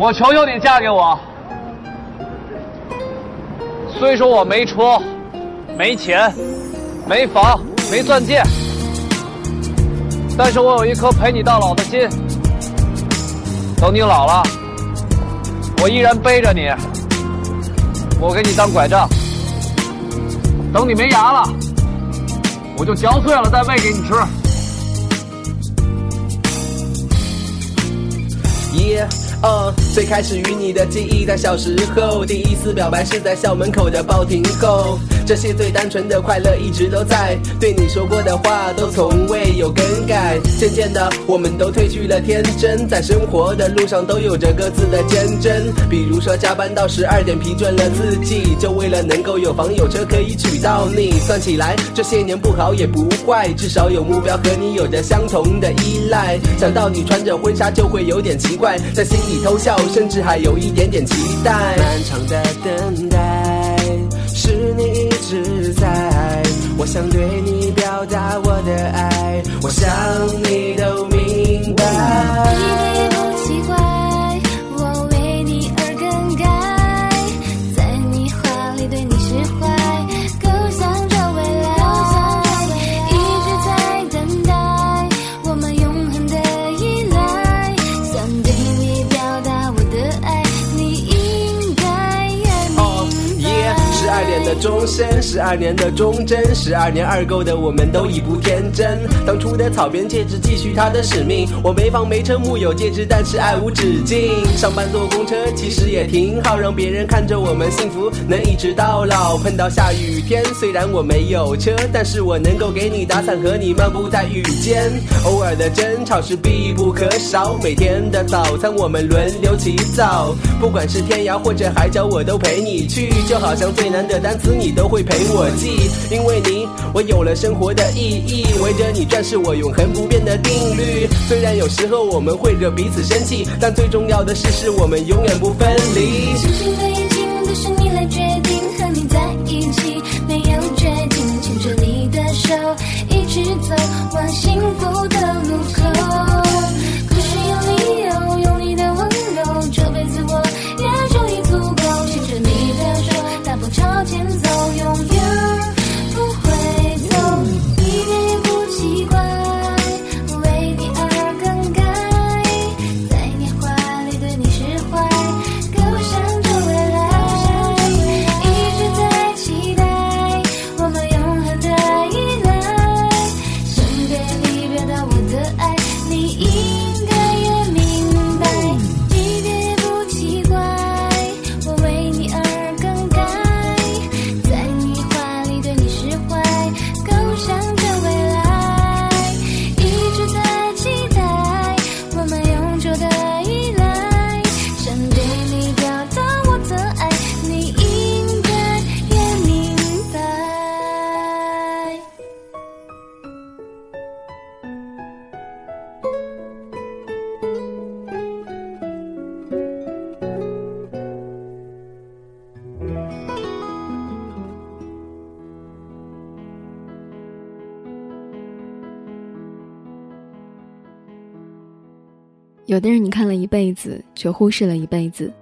我求求你嫁给我。虽说我没车、没钱、没房、没钻戒，但是我有一颗陪你到老的心。等你老了，我依然背着你，我给你当拐杖。等你没牙了，我就嚼碎了再喂给你吃。耶，嗯，最开始与你的记忆在小时候，第一次表白是在校门口的报亭后。这些最单纯的快乐一直都在，对你说过的话都从未有更改。渐渐的，我们都褪去了天真，在生活的路上都有着各自的坚贞。比如说加班到十二点，疲倦了自己，就为了能够有房有车可以娶到你。算起来，这些年不好也不坏，至少有目标和你有着相同的依赖。想到你穿着婚纱就会有点奇怪，在心里偷笑，甚至还有一点点期待。漫长的等待，是你。实在，我想对你表达我的爱，我想你都明白。你并不奇怪，我为你而更改，在你怀里对你释怀，构想着未来。一直在等待，我们永恒的依赖，想对你表达我的爱，你应该明白。哦耶，十二点的钟。终身十二年的忠贞，十二年二狗的我们都已不天真。当初的草编戒指继续他的使命，我没房没车木有戒指，但是爱无止境。上班坐公车其实也挺好，让别人看着我们幸福能一直到老。碰到下雨天，虽然我没有车，但是我能够给你打伞和你漫步在雨间。偶尔的争吵是必不可少，每天的早餐我们轮流起早，不管是天涯或者海角，我都陪你去，就好像最难的单词。你你都会陪我记，因为你，我有了生活的意义。围着你转是我永恒不变的定律。虽然有时候我们会惹彼此生气，但最重要的是，是我们永远不分离。星星的眼睛都是你来决定，和你在一起没有决定，牵着你的手一直走往幸福有的人你看了一辈子，却忽视了一辈子；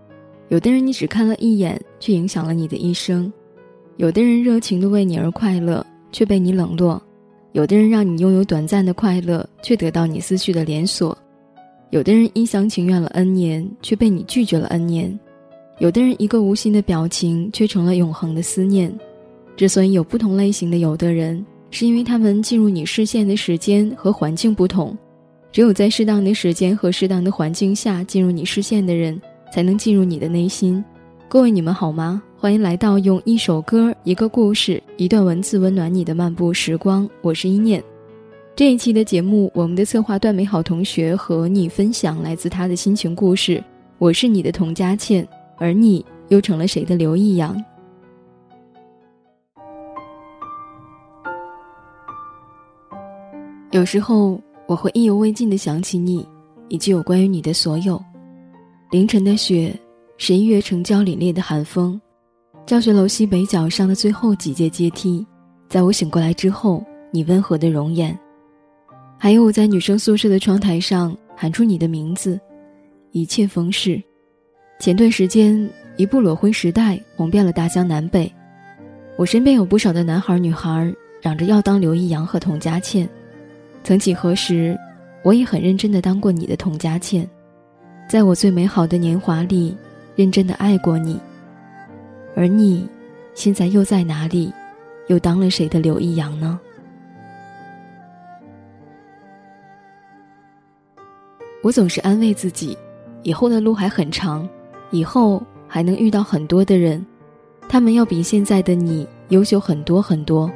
有的人你只看了一眼，却影响了你的一生；有的人热情的为你而快乐，却被你冷落；有的人让你拥有短暂的快乐，却得到你思绪的连锁；有的人一厢情愿了 N 年，却被你拒绝了 N 年；有的人一个无心的表情，却成了永恒的思念。之所以有不同类型的有的人，是因为他们进入你视线的时间和环境不同。只有在适当的时间和适当的环境下进入你视线的人，才能进入你的内心。各位，你们好吗？欢迎来到用一首歌、一个故事、一段文字温暖你的漫步时光。我是一念。这一期的节目，我们的策划段美好同学和你分享来自他的心情故事。我是你的童佳倩，而你又成了谁的刘易阳？有时候。我会意犹未尽地想起你，以及有关于你的所有。凌晨的雪，十一月城郊凛冽的寒风，教学楼西北角上的最后几阶阶梯，在我醒过来之后，你温和的容颜，还有我在女生宿舍的窗台上喊出你的名字，一切风逝，前段时间，一部《裸婚时代》红遍了大江南北，我身边有不少的男孩女孩嚷着要当刘易阳和童佳倩。曾几何时，我也很认真的当过你的童佳倩，在我最美好的年华里，认真的爱过你。而你，现在又在哪里，又当了谁的刘易阳呢？我总是安慰自己，以后的路还很长。以后还能遇到很多的人，他们要比现在的你优秀很多很多。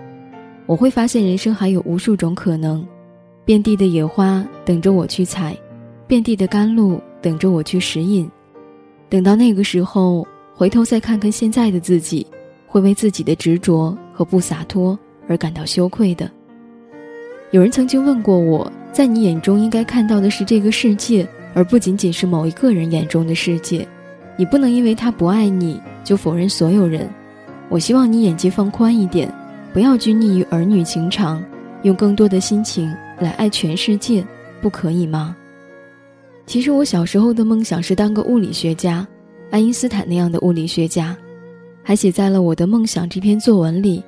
我会发现人生还有无数种可能，遍地的野花等着我去采，遍地的甘露等着我去食饮。等到那个时候，回头再看看现在的自己，会为自己的执着和不洒脱而感到羞愧的。有人曾经问过我，在你眼中应该看到的是这个世界，而不仅仅是某一个人眼中的世界。你不能因为他不爱你就否认所有人。我希望你眼界放宽一点，不要拘泥于儿女情长，用更多的心情来爱全世界，不可以吗？其实我小时候的梦想是当个物理学家，爱因斯坦那样的物理学家，还写在了我的梦想这篇作文里。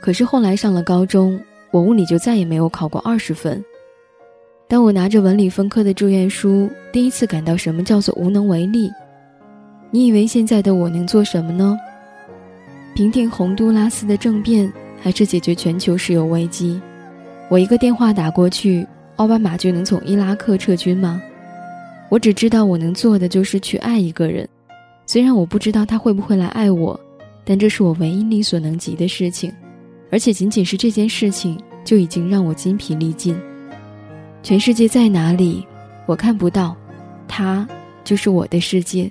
可是后来上了高中，我物理就再也没有考过二十分。当我拿着文理分科的志愿书，第一次感到什么叫做无能为力。你以为现在的我能做什么呢？平定洪都拉斯的政变，还是解决全球石油危机？我一个电话打过去，奥巴马就能从伊拉克撤军吗？我只知道我能做的就是去爱一个人，虽然我不知道他会不会来爱我，但这是我唯一力所能及的事情，而且仅仅是这件事情就已经让我筋疲力尽。全世界在哪里，我看不到，他就是我的世界。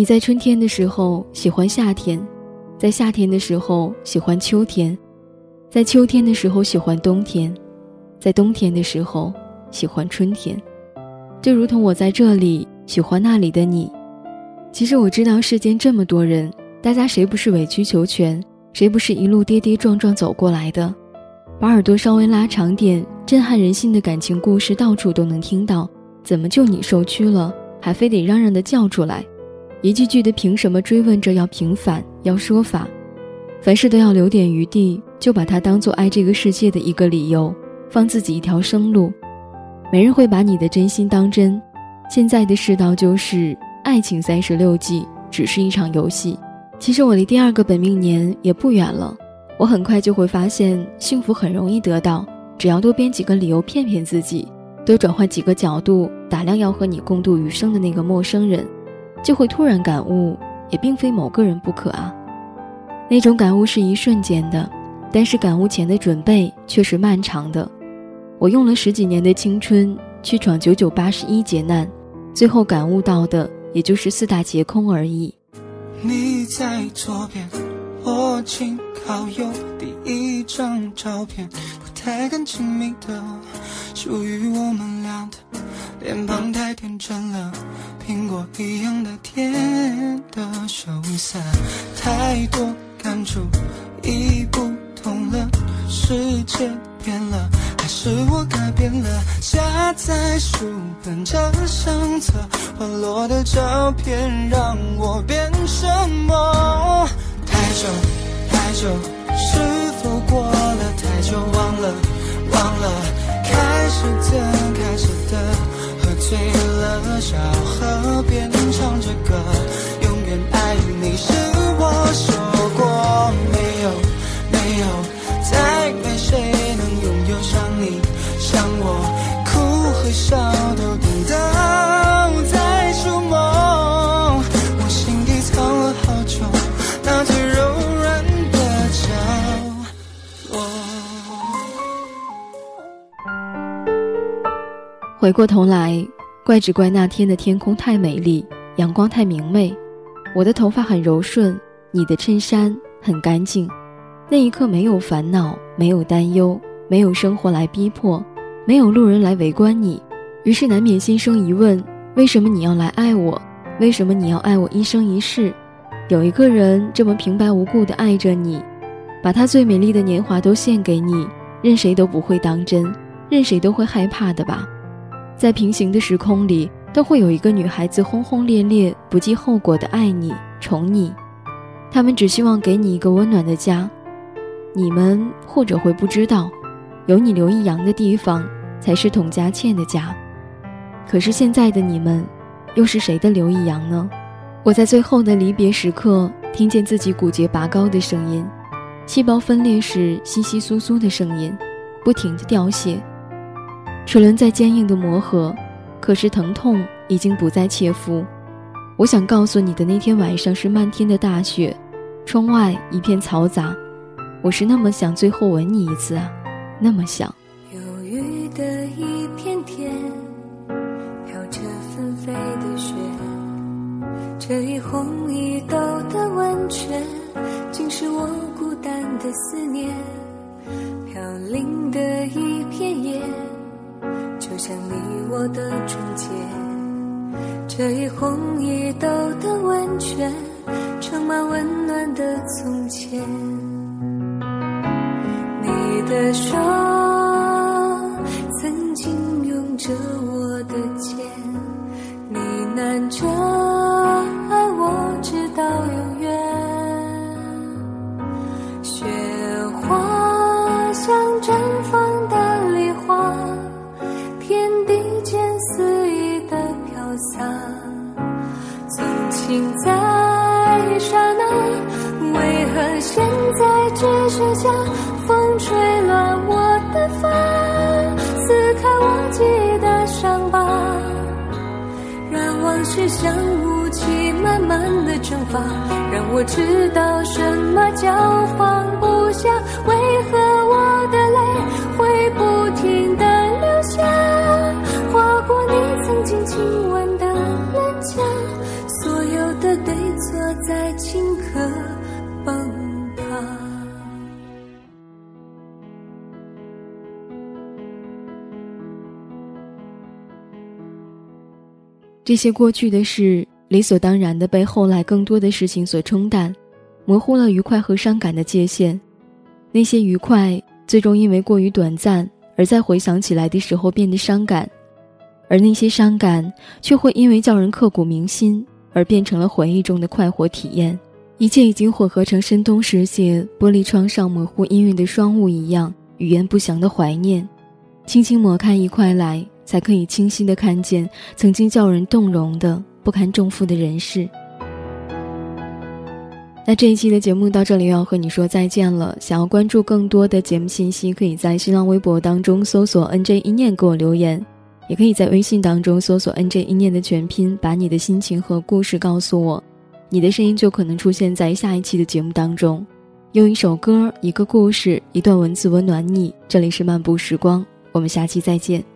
你在春天的时候喜欢夏天，在夏天的时候喜欢秋天，在秋天的时候喜欢冬天，在冬天的时候喜欢春天，就如同我在这里喜欢那里的你。其实我知道世间这么多人，大家谁不是委曲求全，谁不是一路跌跌撞撞走过来的？把耳朵稍微拉长点，震撼人心的感情故事到处都能听到。怎么就你受屈了，还非得嚷嚷的叫出来？一句句的凭什么追问着要平反要说法，凡事都要留点余地，就把它当做爱这个世界的一个理由，放自己一条生路。没人会把你的真心当真。现在的世道就是，爱情三十六计，只是一场游戏。其实我离第二个本命年也不远了，我很快就会发现，幸福很容易得到，只要多编几个理由骗骗自己，多转换几个角度打量要和你共度余生的那个陌生人。就会突然感悟，也并非某个人不可啊。那种感悟是一瞬间的，但是感悟前的准备却是漫长的。我用了十几年的青春去闯九九八十一劫难，最后感悟到的也就是四大皆空而已。你在左边，我紧靠右，第一张照片不太敢亲密的。属于我们俩的脸庞太天真了，苹果一样的甜的羞涩，太多感触已不同了，世界变了，还是我改变了？夹在书本这相册，滑落的照片让我变什么？太久太久，是否过了太久？忘了忘了，开始的开始的，喝醉了，小河边唱着歌，永远爱你是我说过没有没有，再没谁能拥有像你像我，哭和笑。回过头来，怪只怪那天的天空太美丽，阳光太明媚，我的头发很柔顺，你的衬衫很干净。那一刻没有烦恼，没有担忧，没有生活来逼迫，没有路人来围观你，于是难免心生疑问：为什么你要来爱我？为什么你要爱我一生一世？有一个人这么平白无故的爱着你，把他最美丽的年华都献给你，任谁都不会当真，任谁都会害怕的吧？在平行的时空里，都会有一个女孩子轰轰烈烈、不计后果的爱你、宠你，他们只希望给你一个温暖的家。你们或者会不知道，有你刘易阳的地方，才是童佳倩的家。可是现在的你们，又是谁的刘易阳呢？我在最后的离别时刻，听见自己骨节拔高的声音，细胞分裂时稀稀疏疏的声音，不停的凋谢。齿轮在坚硬的磨合，可是疼痛已经不再切肤。我想告诉你的那天晚上是漫天的大雪，窗外一片嘈杂。我是那么想最后吻你一次啊，那么想。忧郁的一片天，飘着纷飞的雪，这一红一抖的温泉，竟是我孤单的思念。飘零的一片叶，就像你我的纯洁。这一红一豆的温泉，盛满温暖的从前。你的手这些过去的事，理所当然的被后来更多的事情所冲淡，模糊了愉快和伤感的界限。那些愉快，最终因为过于短暂，而在回想起来的时候变得伤感；而那些伤感，却会因为叫人刻骨铭心，而变成了回忆中的快活体验。一切已经混合成深冬时节玻璃窗上模糊氤氲的霜雾一样，语言不详的怀念。轻轻抹开一块来，才可以清晰的看见曾经叫人动容的不堪重负的人事。那这一期的节目到这里要和你说再见了。想要关注更多的节目信息，可以在新浪微博当中搜索 “nj 一念”给我留言，也可以在微信当中搜索 “nj 一念”的全拼，把你的心情和故事告诉我，你的声音就可能出现在下一期的节目当中。用一首歌、一个故事、一段文字温暖你。这里是漫步时光，我们下期再见。